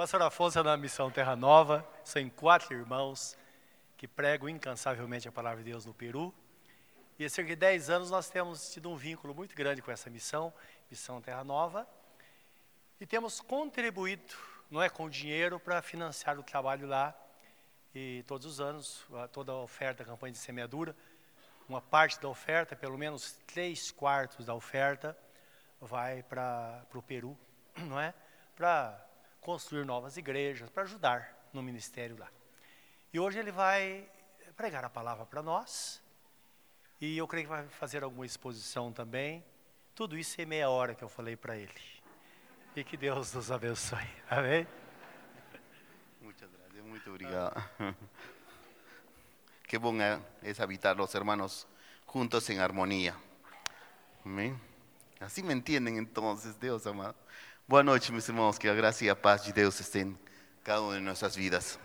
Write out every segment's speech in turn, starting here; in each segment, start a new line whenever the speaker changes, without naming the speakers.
pastor Afonso é da Missão Terra Nova, são quatro irmãos que pregam incansavelmente a palavra de Deus no Peru. E há cerca de 10 anos nós temos tido um vínculo muito grande com essa missão, Missão Terra Nova, e temos contribuído, não é com dinheiro, para financiar o trabalho lá. E todos os anos, toda a oferta da campanha de semeadura, uma parte da oferta, pelo menos três quartos da oferta, vai para o Peru, não é? Para construir novas igrejas, para ajudar no ministério lá. E hoje ele vai pregar a palavra para nós e eu creio que vai fazer alguma exposição também. Tudo isso em meia hora que eu falei para ele. E que Deus nos abençoe. Amém?
Muito obrigado. Qué bom es habitar los hermanos juntos en armonía. Amén. Así me entienden entonces, Dios amado. Buenas noches, mis hermanos. Que la gracia y la paz de estén en cada una de nuestras vidas.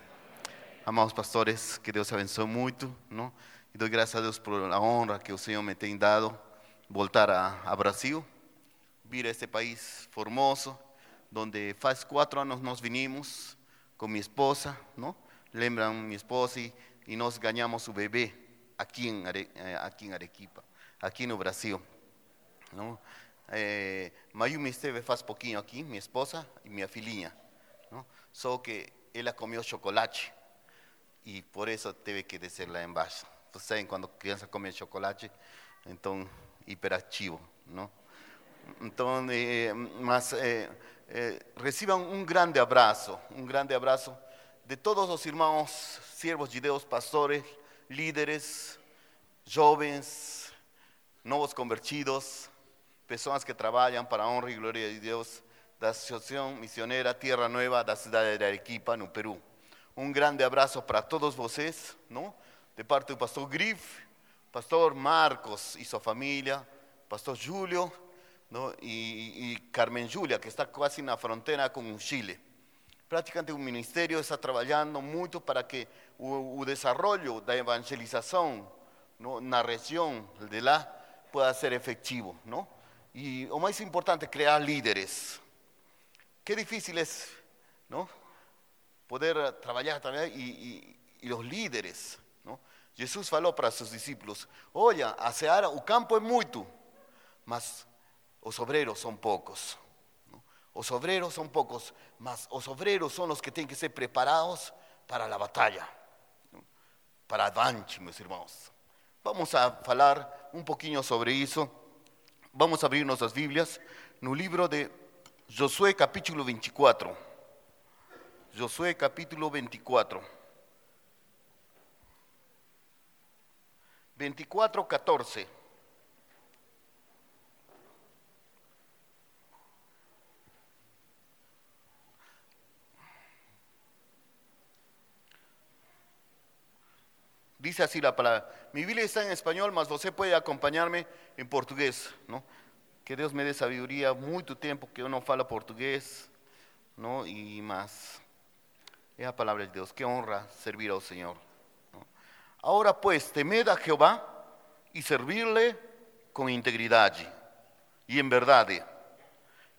Amados pastores, que Deus abençoe muito, não? E dou graças a Deus por a honra que o Senhor me tem dado voltar a, a Brasil, vir a este país formoso, donde faz quatro anos nós vinimos com minha esposa, não? Lembram minha esposa e, e nós ganhamos o bebê aqui em, Are, eh, aqui em Arequipa, aqui no Brasil, não? É, Mayumi esteve faz pouquinho aqui, minha esposa e minha filhinha, não? Só que ela comeu chocolate e por isso teve que descer lá embaixo. Vocês sabem quando criança come chocolate, então hiperativo, não? Então, eh, mas eh, eh, grande abraço, um grande abraço de todos os irmãos, siervos de Deus, pastores, líderes, jovens, novos convertidos, pessoas que trabalham para a honra e glória de Deus da Associação Missioneira Tierra Nueva da cidade de Arequipa, no Peru. Um grande abraço para todos vocês, não? de parte do pastor Griff, pastor Marcos e sua família, pastor Júlio ¿no? e, e Carmen Júlia, que está quase na fronteira com o Chile. Praticamente o ministério está trabalhando muito para que o, o desenvolvimento da evangelização ¿no? na região de lá pueda ser efetivo. ¿no? E o mais importante, criar líderes. Qué difícil es ¿no? poder trabalhar também e, e, e os líderes. Jesus falou para seus discípulos: Olha, a seara, o campo é muito, mas os obreiros são poucos. Os obreiros são poucos, mas os obreiros são os que têm que ser preparados para a batalha, para avante, meus irmãos. Vamos a falar um pouquinho sobre isso. Vamos a abrir nossas Bíblias no livro de Josué, capítulo 24. Josué, capítulo 24. 24, 14. Dice así la palabra. Mi Biblia está en español, mas usted puede acompañarme en portugués, ¿no? Que Dios me dé sabiduría, mucho tiempo que uno fala portugués, ¿no? Y más. Es la palabra de Dios. Qué honra servir al Señor. Ahora pues, temed a Jehová y servirle con integridad y en verdad.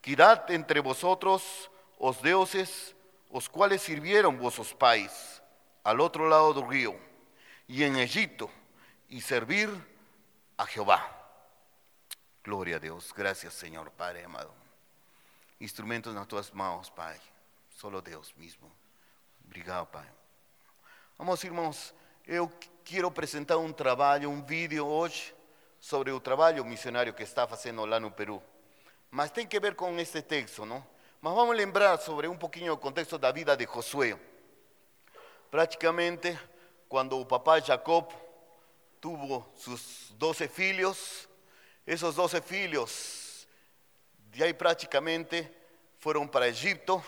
Quitad entre vosotros os dioses, os cuales sirvieron vuestros pais al otro lado del río y en Egipto, y servir a Jehová. Gloria a Dios. Gracias, Señor Padre amado. Instrumentos en tuas manos, Padre. Solo Deus mesmo. Obrigado, Pai. Vamos, irmãos, eu quero apresentar um trabalho, um vídeo hoje sobre o trabalho missionário que está fazendo lá no Peru. Mas tem que ver com este texto, não? Mas vamos lembrar sobre um pouquinho o contexto da vida de Josué. Praticamente, quando o papai Jacob tuvo seus 12 filhos, esses 12 filhos, de aí praticamente foram para Egipto,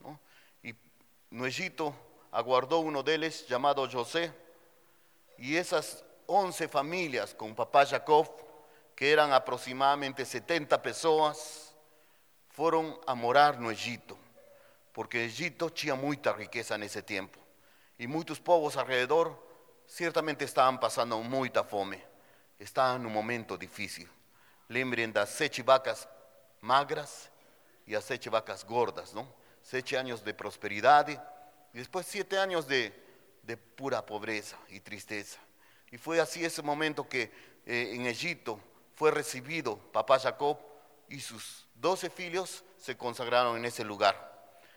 não? e no Egito aguardou um deles chamado José, y esas 11 familias con papá Jacob, que eran aproximadamente 70 personas, fueron a morar no Egipto, porque Egipto tinha muita riqueza nesse tempo. E muitos povos alrededor certamente estavam passando muita fome, estavam num momento difícil. Lembrem das sete vacas magras e as sete vacas gordas, não? siete años de prosperidad y después siete años de, de pura pobreza y tristeza. Y fue así ese momento que eh, en Egipto fue recibido papá Jacob y sus doce hijos se consagraron en ese lugar.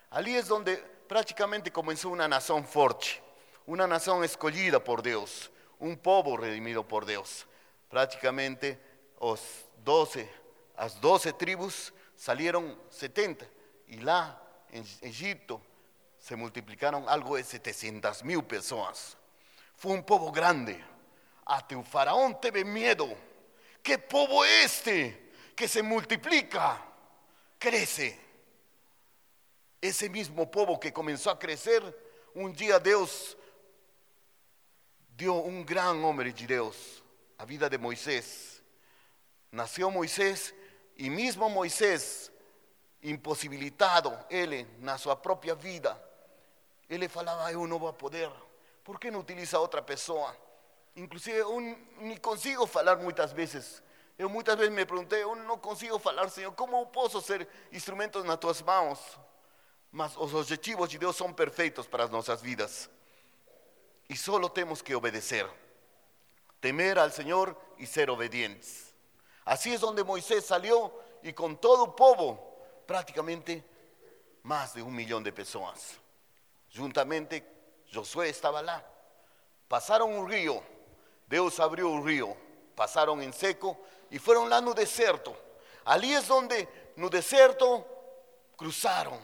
Allí es donde prácticamente comenzó una nación fuerte, una nación escogida por Dios, un pueblo redimido por Dios. Prácticamente los 12, las 12 tribus salieron 70 y lá en Egipto se multiplicaron algo de 700 mil personas. Fue un pueblo grande. Hasta el faraón teve miedo. ¿Qué pueblo este que se multiplica? Crece. Ese mismo pueblo que comenzó a crecer, un día Dios dio un gran hombre de Dios, a vida de Moisés. Nació Moisés y mismo Moisés, imposibilitado, él, na su propia vida, él falaba, yo no voy a poder. ¿Por qué no utiliza otra persona? Inclusive, ni consigo hablar muchas veces. Yo muchas veces me pregunté, yo no consigo hablar, Señor, ¿cómo puedo ser instrumentos en tus manos? Mas los objetivos de Dios son perfectos para nuestras vidas. Y solo tenemos que obedecer. Temer al Señor y ser obedientes. Así es donde Moisés salió y con todo el pueblo, prácticamente más de un millón de personas. Juntamente Josué estaba lá. Pasaron un río, Dios abrió un río, pasaron en seco y fueron lá no deserto. Allí es donde no deserto cruzaron.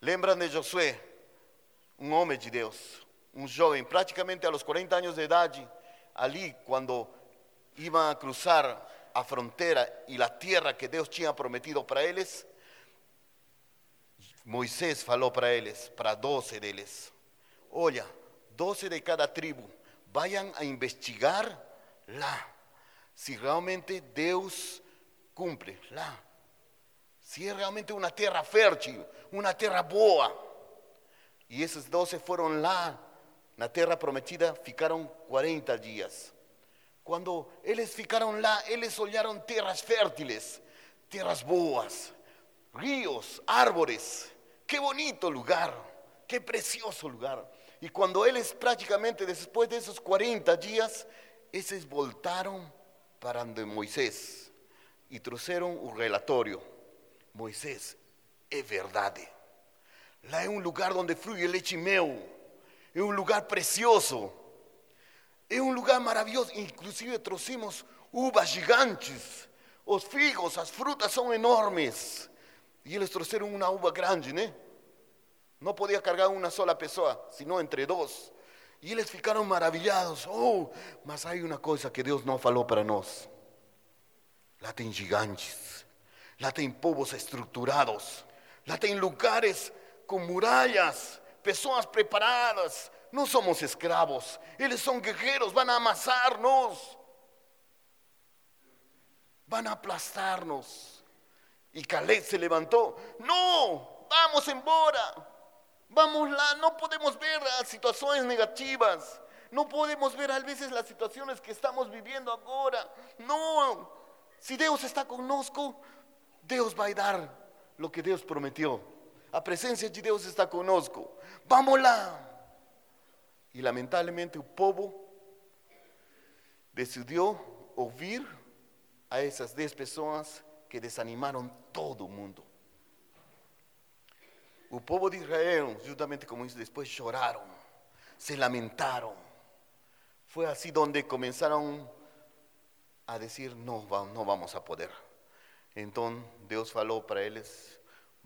Lembran de Josué, un hombre de Dios, un joven, prácticamente a los 40 años de edad, allí cuando iban a cruzar a frontera y la tierra que Dios tinha prometido para eles, Moisés falou para eles, para 12 deles: Olha, 12 de cada tribo, vayan a investigar lá, se realmente Deus cumpre lá. Se é realmente uma terra fértil, uma terra boa. E esses 12 foram lá, na terra prometida, ficaram 40 dias. Quando eles ficaram lá, eles olharam terras fértiles, terras boas, ríos, árvores. Qué bonito lugar, qué precioso lugar. Y cuando ellos prácticamente después de esos 40 días, esos voltaron para donde Moisés y trajeron un relatorio. Moisés, es verdad. Lá es un lugar donde fluye leche y mel. Es un lugar precioso. Es un lugar maravilloso. Inclusive trocimos uvas gigantes. Los figos, las frutas son enormes. Y ellos trouxeram una uva grande, ¿no? No podía cargar una sola persona, sino entre dos. Y ellos ficaron maravillados. Oh, mas hay una cosa que Dios no falou para nós. Lá tem gigantes, lá tem povos estruturados, lá tem lugares com muralhas, pessoas preparadas. No somos escravos, eles son guerreros, van a amasarnos, van a aplastarnos. Y Caleb se levantó. No, vamos embora. Vamos lá, no podemos ver las situaciones negativas. No podemos ver a veces las situaciones que estamos viviendo ahora. No, si Dios está conosco, Dios va a dar lo que Dios prometió. La presencia de Dios está conosco. Vamos lá. Y lamentablemente el pueblo decidió oír a esas 10 personas que desanimaron todo el mundo. El pueblo de Israel, justamente como dice después, lloraron, se lamentaron. Fue así donde comenzaron a decir, no, no vamos a poder. Entonces Dios falou para ellos,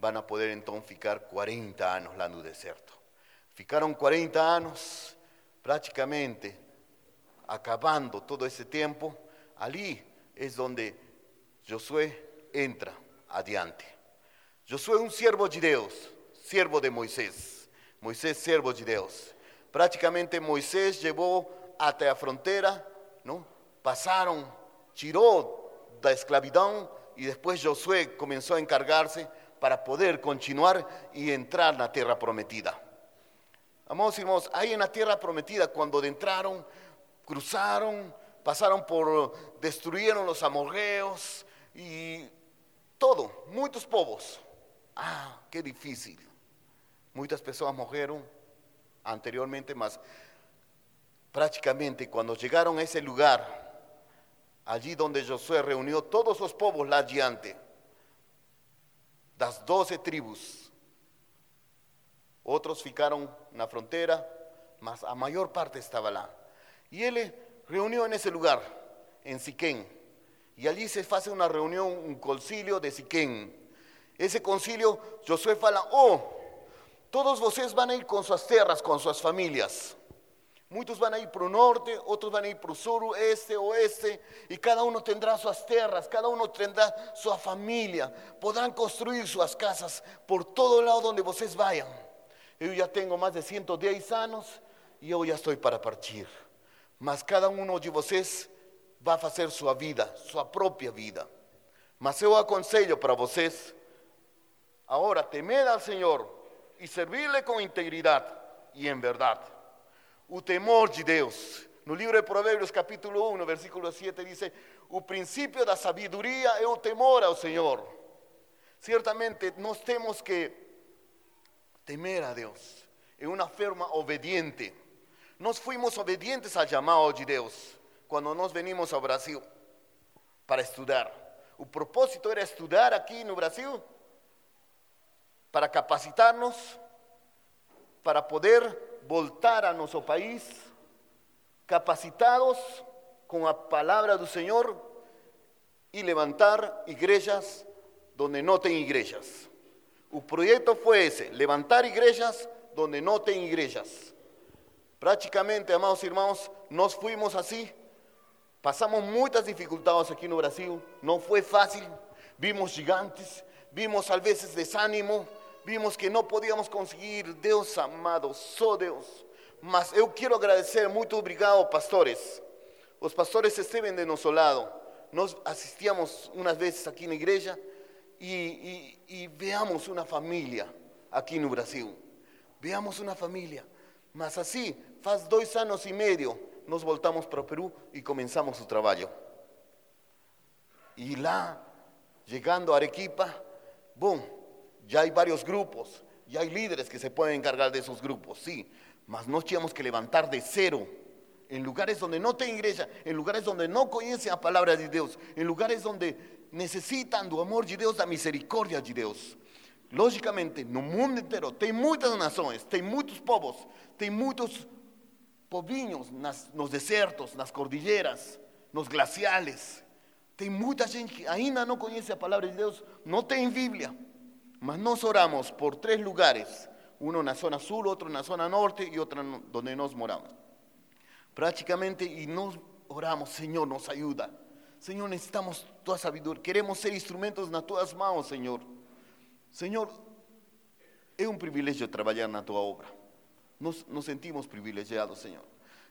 van a poder entonces ficar 40 años lá no deserto. Ficaron 40 años prácticamente acabando todo ese tiempo. Allí es donde Josué entra adiante. Josué un siervo de Dios, siervo de Moisés. Moisés, siervo de Dios. Prácticamente Moisés llevó hasta la frontera, ¿no? Pasaron, tiró la esclavitud y después Josué comenzó a encargarse para poder continuar y entrar en la tierra prometida. Amados hermanos, ahí en la tierra prometida, cuando entraron, cruzaron, pasaron por, destruyeron los amorreos y todo, muchos povos, Ah, qué difícil. Muchas personas morreram anteriormente, mas prácticamente cuando llegaron a ese lugar, allí donde Josué reunió todos los lá adiante, das doce tribus, outros ficaram na fronteira, mas a maior parte estava lá. E ele reuniu nesse lugar, em Siquém, e ali se faz uma reunião, um concílio de Siquém. Esse concílio, Josué fala: Oh, todos vocês vão ir com suas terras, com suas famílias. Muitos vão ir para o norte, outros vão ir para o sul, este, oeste, e cada um terá suas terras, cada um terá sua família. Podrão construir suas casas por todo lado onde vocês vayam. Eu já tenho mais de 110 anos e eu já estou para partir. Mas cada um de vocês vai fazer sua vida, sua própria vida. Mas eu aconselho para vocês, agora, temer ao Senhor e servir-lhe com integridade e em. O temor de Deus. No livro de Provérbios, capítulo 1, versículo 7, diz: O princípio da sabedoria é o temor ao Senhor. Certamente nós temos que temer a Deus en una forma obediente. Nos fuimos obedientes al llamado de Dios cuando nos venimos a Brasil para estudiar. El propósito era estudiar aquí en Brasil para capacitarnos, para poder voltar a nuestro país capacitados con la palabra del Señor y levantar iglesias donde no tienen iglesias. El proyecto fue ese, levantar iglesias donde no tienen iglesias. Prácticamente, amados hermanos, nos fuimos así. Pasamos muchas dificultades aquí en Brasil. No fue fácil. Vimos gigantes, vimos a veces desánimo, vimos que no podíamos conseguir. Dios amado, só Deus. Mas eu quiero agradecer, muito obrigado, pastores. Los pastores estuvieron de nuestro lado. Nos asistíamos unas veces aquí en la iglesia y, veamos una familia aquí en Brasil. Veamos una familia. Mas así, faz dos años y medio, nos voltamos para Perú y comenzamos su trabajo. Y lá, llegando a Arequipa, boom, ya hay varios grupos, ya hay líderes que se pueden encargar de esos grupos, sí, mas nos teníamos que levantar de cero en lugares donde no tienen iglesia, en lugares donde no conocen la palabra de Dios, en lugares donde necessitam do amor de Deus, da misericórdia de Deus. Logicamente, no mundo inteiro tem muitas nações, tem muitos povos, tem muitos povinhos nas, nos desertos, nas cordilheiras, nos glaciales. Tem muita gente que ainda não conhece a palavra de Deus, não tem Bíblia. Mas nós oramos por três lugares: um na zona sul, outro na zona norte e outro onde nós moramos. Praticamente, e nós oramos, Senhor, nos ajuda. Señor, necesitamos toda sabiduría. Queremos ser instrumentos en tus manos, Señor. Señor, es un privilegio trabajar en tu obra. Nos, sentimos privilegiados, Señor.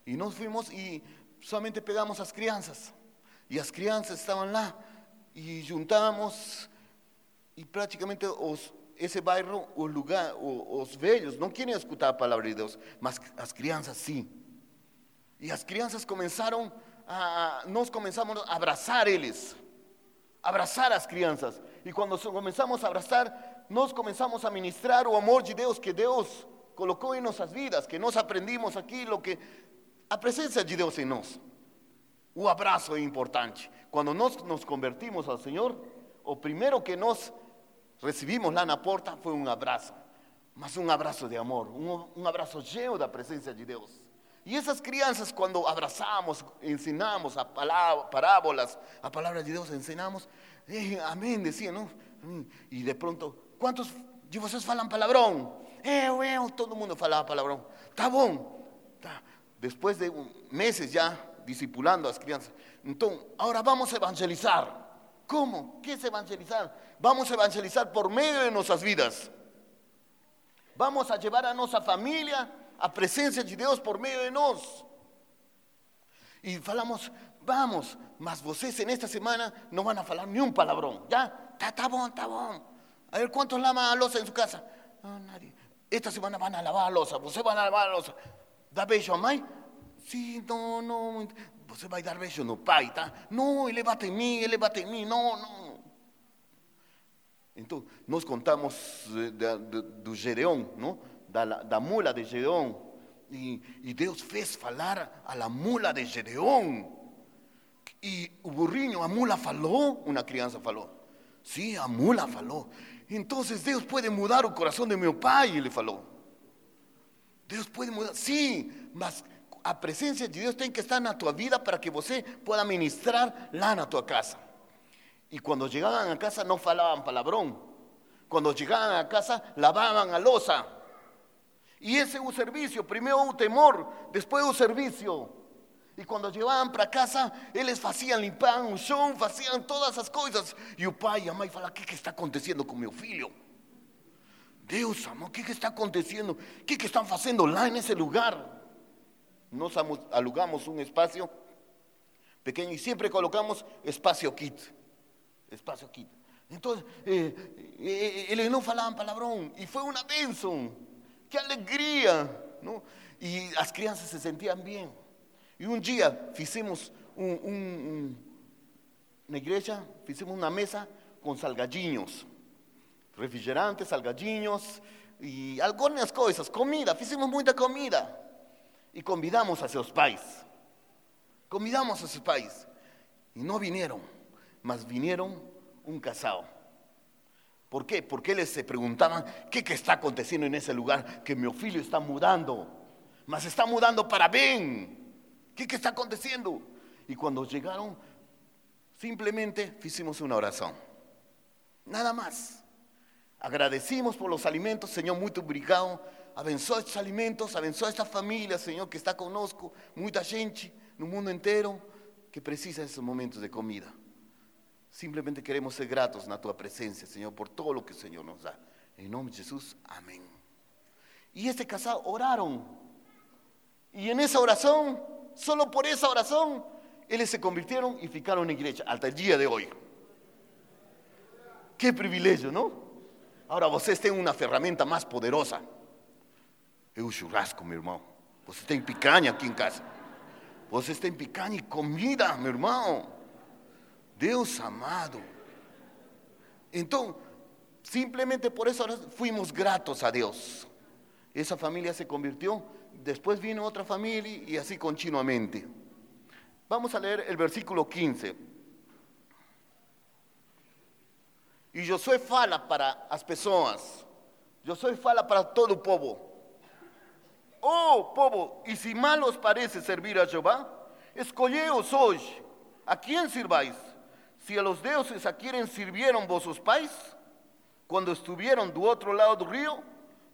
Y nos fuimos y solamente pegamos a las crianzas. Y las crianzas estaban lá y juntábamos y prácticamente ese barrio, o lugar, los velhos no quieren escuchar la palabra de Dios, mas las crianzas sí. Y las crianzas comenzaron nos comenzamos a abrazar ellos, abrazar a las crianzas. Y cuando comenzamos a abrazar, nos comenzamos a ministrar o amor de Dios que Dios colocó en nuestras vidas, que nos aprendimos aquí, lo que a presencia de Dios en nos. Un abrazo es importante. Cuando nos, nos convertimos al Señor, o primero que nos recibimos la na porta fue un abrazo, más un abrazo de amor, un abrazo lleno de la presencia de Dios. Y esas crianzas cuando abrazamos, enseñamos a parábolas, a palabras de Dios, enseñamos, eh, amén, decían, ¿no? Mm, y de pronto, ¿cuántos de ustedes falan palabrón? Eh, todo el mundo falaba palabrón. Está bom. Después de meses ya discipulando a las crianzas. Entonces, ahora vamos a evangelizar. ¿Cómo? ¿Qué es evangelizar? Vamos a evangelizar por medio de nuestras vidas. Vamos a llevar a nuestra familia a presencia de Dios por medio de nos. Y falamos, vamos, mas vocês en esta semana no van a falar ni un palabrón. ¿Ya? Está, bom, está bom. A ver, ¿cuántos lavan la losa en su casa? No, nadie. Esta semana van a lavar la losa. Você van a lavar la losa. ¿Da beijo a mãe? Sí, no, no. Você vai dar beijo no pai? No, ele bate en mí, ele en mí. No, no. Então, nós contamos eh, da, da, do Gedeão, não? Da, da mula de Gedeão. E, e Deus fez falar a la mula de Gedeão. E o burrinho, a mula falou, uma criança falou. Sim, a mula falou. Então Deus pode mudar o coração de meu pai, ele falou. Deus pode mudar, sim, mas a presença de Deus tem que estar na tua vida para que você pueda ministrar lá na tua casa. Y cuando llegaban a casa no falaban palabrón. Cuando llegaban a casa lavaban a losa. Y ese es un servicio, primero un temor, después un servicio. Y cuando llevaban para casa, eles hacían limpiar un show, hacían todas esas cosas. Y el pai y a mãe falaban, ¿qué, está aconteciendo con mi filho? Deus, amor, ¿qué, está aconteciendo? ¿Qué, que están haciendo lá en ese lugar? Nos alugamos un espacio pequeño y siempre colocamos espacio kit espacio aqui. Então, eh, eh, eles não falavam palavrão e foi uma bênção. Que alegria! Não? E as crianças se sentiam bem. E um dia fizemos um, um, um, na fizemos uma mesa com salgadinhos, refrigerantes, salgadinhos e algumas coisas, comida, fizemos muita comida. E convidamos a seus pais. Convidamos a seus pais. E não vieram mas vinieron un casado. ¿Por qué? Porque les se preguntaban, ¿qué, ¿qué está aconteciendo en ese lugar? Que mi oficio está mudando, mas está mudando para bien. ¿Qué, ¿Qué está aconteciendo? Y cuando llegaron, simplemente hicimos una oración. Nada más. Agradecimos por los alimentos, Señor, muy obrigado. Abençoa estos alimentos, abençoa esta familia, Señor, que está conosco, mucha gente el mundo entero que precisa esos momentos de comida. Simplemente queremos ser gratos na tua presencia, Señor, por todo lo que el Señor nos da. En nombre de Jesús, amén. Y este casado oraron. Y en esa oración, solo por esa oración, ellos se convirtieron y ficaron en iglesia hasta el día de hoy. Qué privilegio, ¿no? Ahora vocês têm uma ferramenta mais poderosa. É o churrasco, meu irmão. Você tem picanha aqui em casa. Vocês têm picanha e comida, meu irmão. Dios amado. Entonces, simplemente por eso fuimos gratos a Dios. Esa familia se convirtió, después vino otra familia y así continuamente. Vamos a leer el versículo 15. Y yo soy fala para las personas. Yo soy fala para todo el pueblo. Oh, pueblo, y si mal os parece servir a Jehová, escolleos hoy a quién sirváis si a los dioses a quienes sirvieron vosotros pais cuando estuvieron do otro lado del río,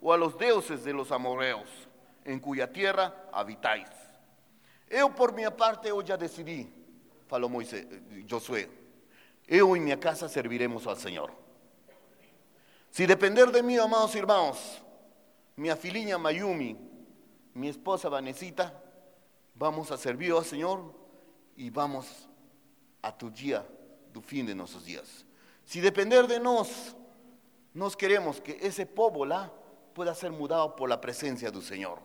o a los dioses de los amorreos, en cuya tierra habitáis. Eu, por mi parte, eu já decidi, falou Moisés, Josué, eu y mi casa serviremos al Señor. Si depender de mí, amados hermanos, mi filhinha Mayumi, mi esposa Vanesita, vamos a servir al Señor y vamos a tu día fin de nuestros días. Si depender de nos, nos queremos que ese lá pueda ser mudado por la presencia del Señor.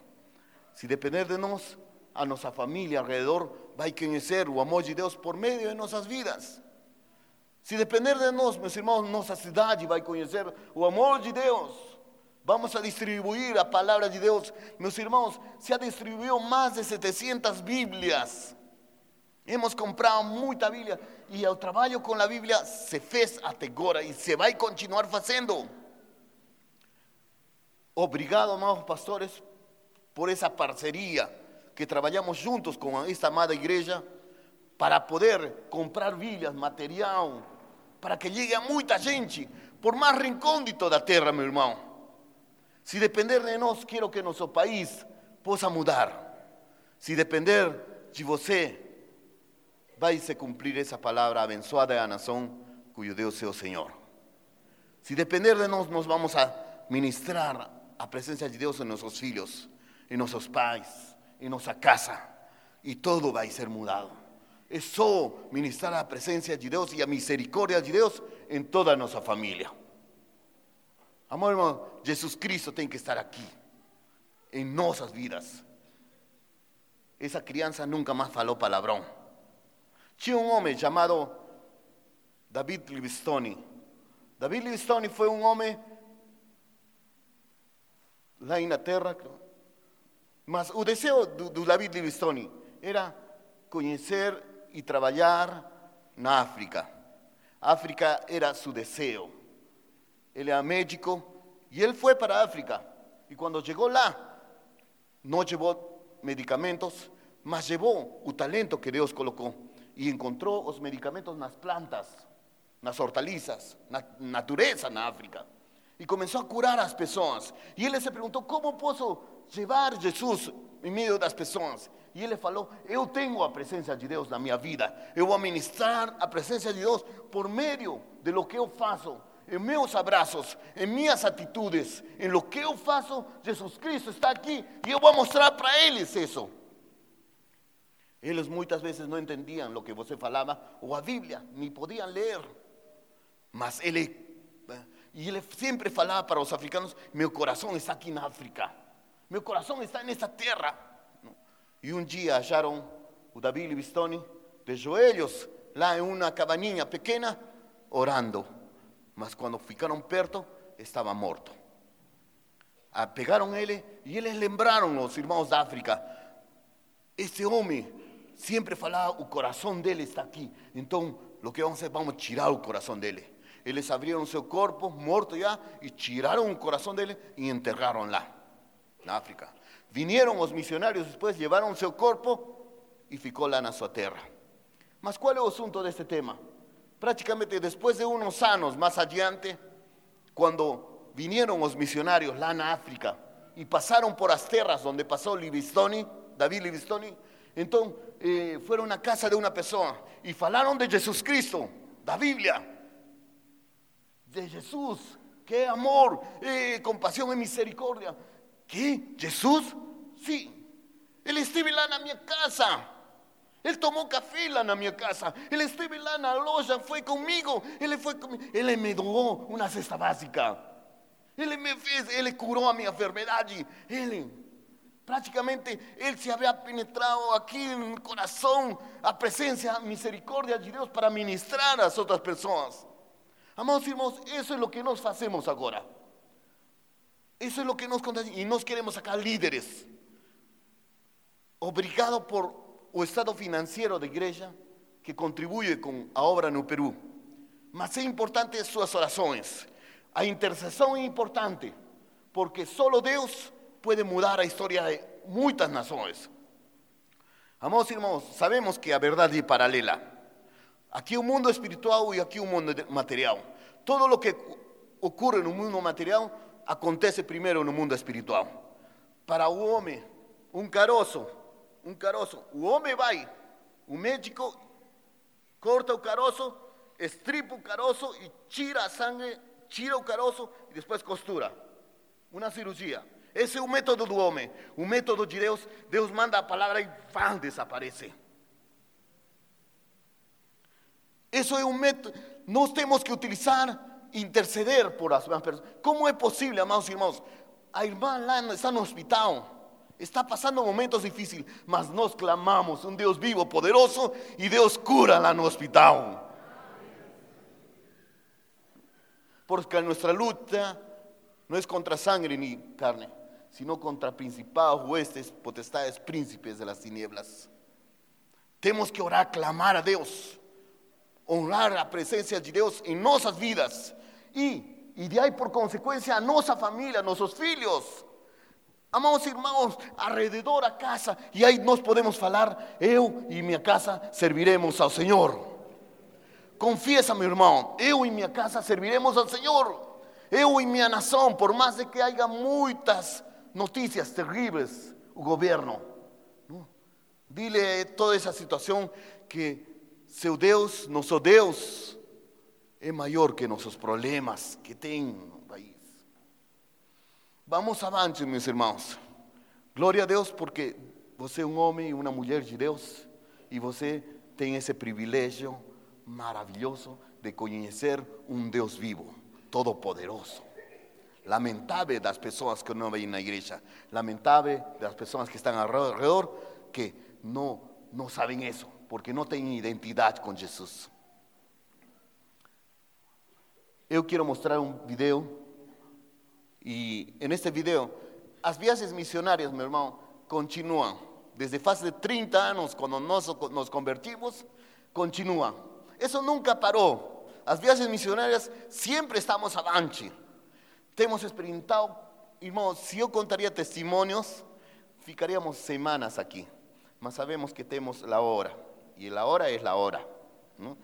Si depender de nos, a nuestra familia alrededor va a conocer o amor de Dios por medio de nuestras vidas. Si depender de nos, meus irmãos, nuestra ciudad va a conocer o amor de Dios. Vamos a distribuir la palabra de Dios. Meus irmãos, se ha distribuido más de 700 Biblias. Hemos comprado mucha Biblia y el trabajo con la Biblia se fez até agora y se va a continuar haciendo. Obrigado, amados pastores, por esa parcería que trabajamos juntos con esta amada iglesia para poder comprar Biblias, material, para que llegue a mucha gente, por más recóndito da tierra, mi hermano. Si depender de nós, quiero que nuestro país pueda mudar. Si depender de você, vai se cumprir esa palabra, abençoada é a cuyo Dios sea el Señor. Si depender de nosotros, nos vamos a ministrar a presencia de Dios en nuestros hijos, en nuestros pais, en nuestra casa, y todo va a ser mudado. Es solo ministrar a presencia de Dios y a misericordia de Dios en toda nuestra familia. Amor, hermano, Jesús Cristo tiene que estar aquí, en nuestras vidas. Esa crianza nunca más faló palabrón. Tinha um homem chamado David Livingstone. David Livingstone foi um homem lá na Terra, mas o desejo do, do David Livingstone era conhecer e trabalhar na África. África era seu desejo. Ele era médico e ele foi para África. E quando chegou lá, não levou medicamentos, mas levou o talento que Deus colocou e encontrou os medicamentos nas plantas, nas hortalizas, na natureza na África. E começou a curar as pessoas. E ele se perguntou: como posso levar Jesus em meio das pessoas? E ele falou: Eu tenho a presença de Deus na minha vida. Eu vou ministrar a presença de Deus por meio de lo que eu faço, em meus abraços, em minhas atitudes, em lo que eu faço. Jesus Cristo está aqui e eu vou mostrar para eles isso. Eles muitas vezes não entendiam o que você falava ou a Bíblia, nem podiam ler. Mas ele, e ele sempre falava para os africanos: Meu coração está aqui na África, meu coração está nessa terra. E um dia acharam o Davi Livingstone de joelhos lá em uma cabaninha pequena, orando. Mas quando ficaram perto, estava morto. Ah, pegaram ele e eles lembraram, os irmãos da África, esse homem sempre falava, o coração dele está aqui. Então, o que vamos fazer? Vamos tirar o coração dele. Eles abriram seu corpo, morto já, e tiraram o coração dele e enterraram lá, na África. Vinieron os missionários después, llevaron su cuerpo y ficó lá na sua terra. Mas qual é o assunto deste tema? Praticamente después de unos años más adiante, cuando vinieron los misionarios lá na África y pasaron por las tierras donde pasó Livingstone, David Livingstone, entonces eh, fueron a casa de una persona y falaron de Jesucristo, da Biblia, de Jesús, qué amor, eh, compasión y misericordia. ¿Qué? ¿Jesús? Sí. Ele esteve lá na casa. Ele tomou café lá na minha casa. Ele esteve lá na loja, foi comigo. Ele foi comigo. Ele me doou uma cesta básica. Ele me fez, ele curou a minha enfermidade. Ele, praticamente, ele se havia penetrado aqui no coração a presença, a misericórdia de Deus para ministrar às outras pessoas. Amados irmãos, isso é o que nós fazemos agora. Eso es lo que nos y nos queremos sacar líderes, obrigado por o estado financiero de iglesia que contribuye con a obra en el Perú. Mas es importante sus oraciones. La intercesión es importante porque solo Dios puede mudar la historia de muchas naciones. Amados hermanos, sabemos que la verdad es paralela. Aquí un mundo espiritual y aquí un mundo material. Todo lo que ocurre en un mundo material acontece primeiro no mundo espiritual. Para o homem, um caroço, um caroço, o homem vai, o médico corta o caroço, estripa o caroço e tira a sangue, tira o caroço e depois costura. Uma cirurgia. Esse é o método do homem. O método de Deus, Deus manda a palavra e pam, desaparece. Isso é um método. Nós temos que utilizar interceder por las personas. ¿Cómo es posible, amados hermanos? A irmã Lana está no hospital, está pasando momentos difíciles, mas nos clamamos un Dios vivo, poderoso, y Dios cura lá no hospital. Porque nuestra lucha no es contra sangre ni carne, sino contra principados, huestes, potestades, príncipes de las tinieblas. Tenemos que orar, clamar a Dios, honrar la presencia de Dios en nuestras vidas y, y de ahí por consecuencia a nuestra familia, a nuestros hijos. Amados irmãos, alrededor a casa, e aí nós podemos falar: eu e minha casa serviremos ao Senhor. Confiesa, meu irmão, eu e minha casa serviremos ao Senhor. Eu e minha nação, por mais de que haya muitas notícias terríveis, o governo, ¿no? dile toda essa situação que seu Deus, nosso Deus, es mayor que nuestros problemas que tem no país. Vamos avante, mis hermanos. Glória a Deus porque você é um homem e uma mulher de Deus e você tem esse privilégio maravilhoso de conhecer um Deus vivo, todo-poderoso. Lamentável das pessoas que não vêm na igreja, lamentável das pessoas que estão ao redor que não, não sabem isso, porque não têm identidade com Jesus. Eu quero mostrar um vídeo e neste vídeo as viagens missionárias, meu irmão, continuam. Desde de 30 anos, quando nós nos convertimos, continuam. Isso nunca parou. As viagens missionárias sempre estamos avante. Temos experimentado, irmãos, se eu contaria testemunhos, ficaríamos semanas aqui. Mas sabemos que temos a hora. E a hora é a hora. ¿no?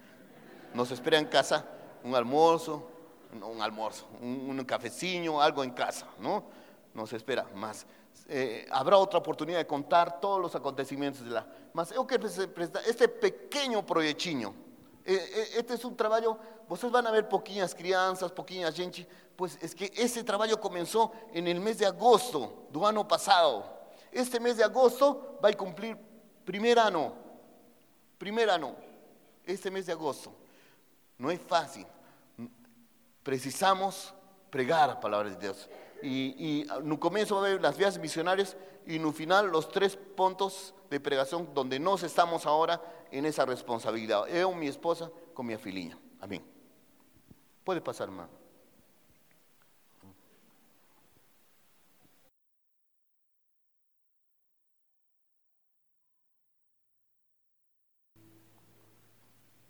Nos espera em casa um almoço, um almoço, um, um cafezinho, algo em casa, não? Nos espera, mas eh, habrá outra oportunidade de contar todos os acontecimentos de. Mas eu quero apresentar este pequeno projetinho. Este é um trabalho, vocês vão ver pouquinhas crianças, pouquinha gente, pois é que esse trabalho começou no mês de agosto do ano passado. Este mês de agosto vai cumprir primeiro ano. Primeiro ano. Este mês de agosto. Não é fácil. Precisamos pregar a palavra de Deus. E, e no começo vai haver as viagens missionárias e no final os três pontos de pregação onde nós estamos agora em essa responsabilidade. Eu, minha esposa, com minha filhinha. Amém. Pode passar, irmão.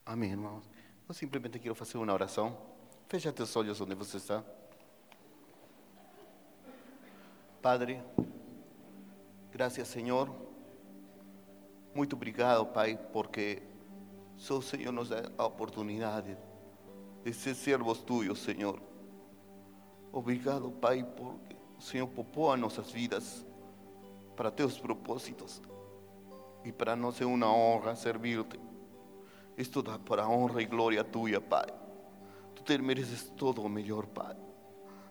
Amém, irmãos. Eu simplesmente quero fazer uma oração. Fecha teus olhos onde você está. Padre, graças, Senhor. Muito obrigado, Pai, porque só o Senhor nos dá a oportunidade de ser servos tuyos, Senhor. Obrigado, Pai, porque o Senhor poupou as nossas vidas para teus propósitos e para nós é uma honra servir-te. Isto dá para a honra e glória tuya, Pai. Tu te mereces todo o melhor, Pai.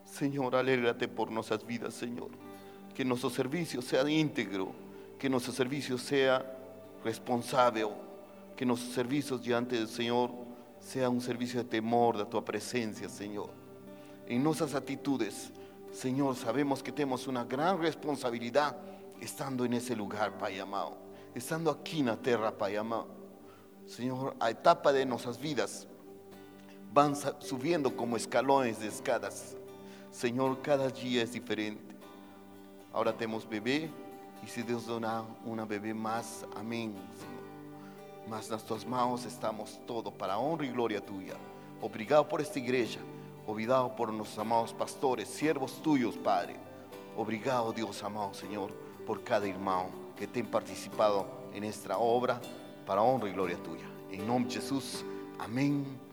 Senhor, alégrate por nossas vidas, Senhor. Que nosso serviço seja íntegro, que nosso serviço seja responsável, que nossos serviços diante do Senhor seja um serviço de temor da tua presença, Senhor. Em nossas atitudes, Senhor, sabemos que temos uma grande responsabilidade estando nesse lugar, Pai amado. Estando aqui na terra, Pai amado. Señor, a etapa de nuestras vidas van subiendo como escalones de escadas. Señor, cada día es diferente. Ahora tenemos bebé y si Dios da una bebé más, amén. Señor. Mas nas tuas estamos todo para honra y gloria tuya. Obrigado por esta igreja. Obrigado por nuestros amados pastores, siervos tuyos, Padre. Obrigado, Dios amado, Señor, por cada hermano que tem participado en esta obra para honra y gloria tuya. En nombre de Jesús, amén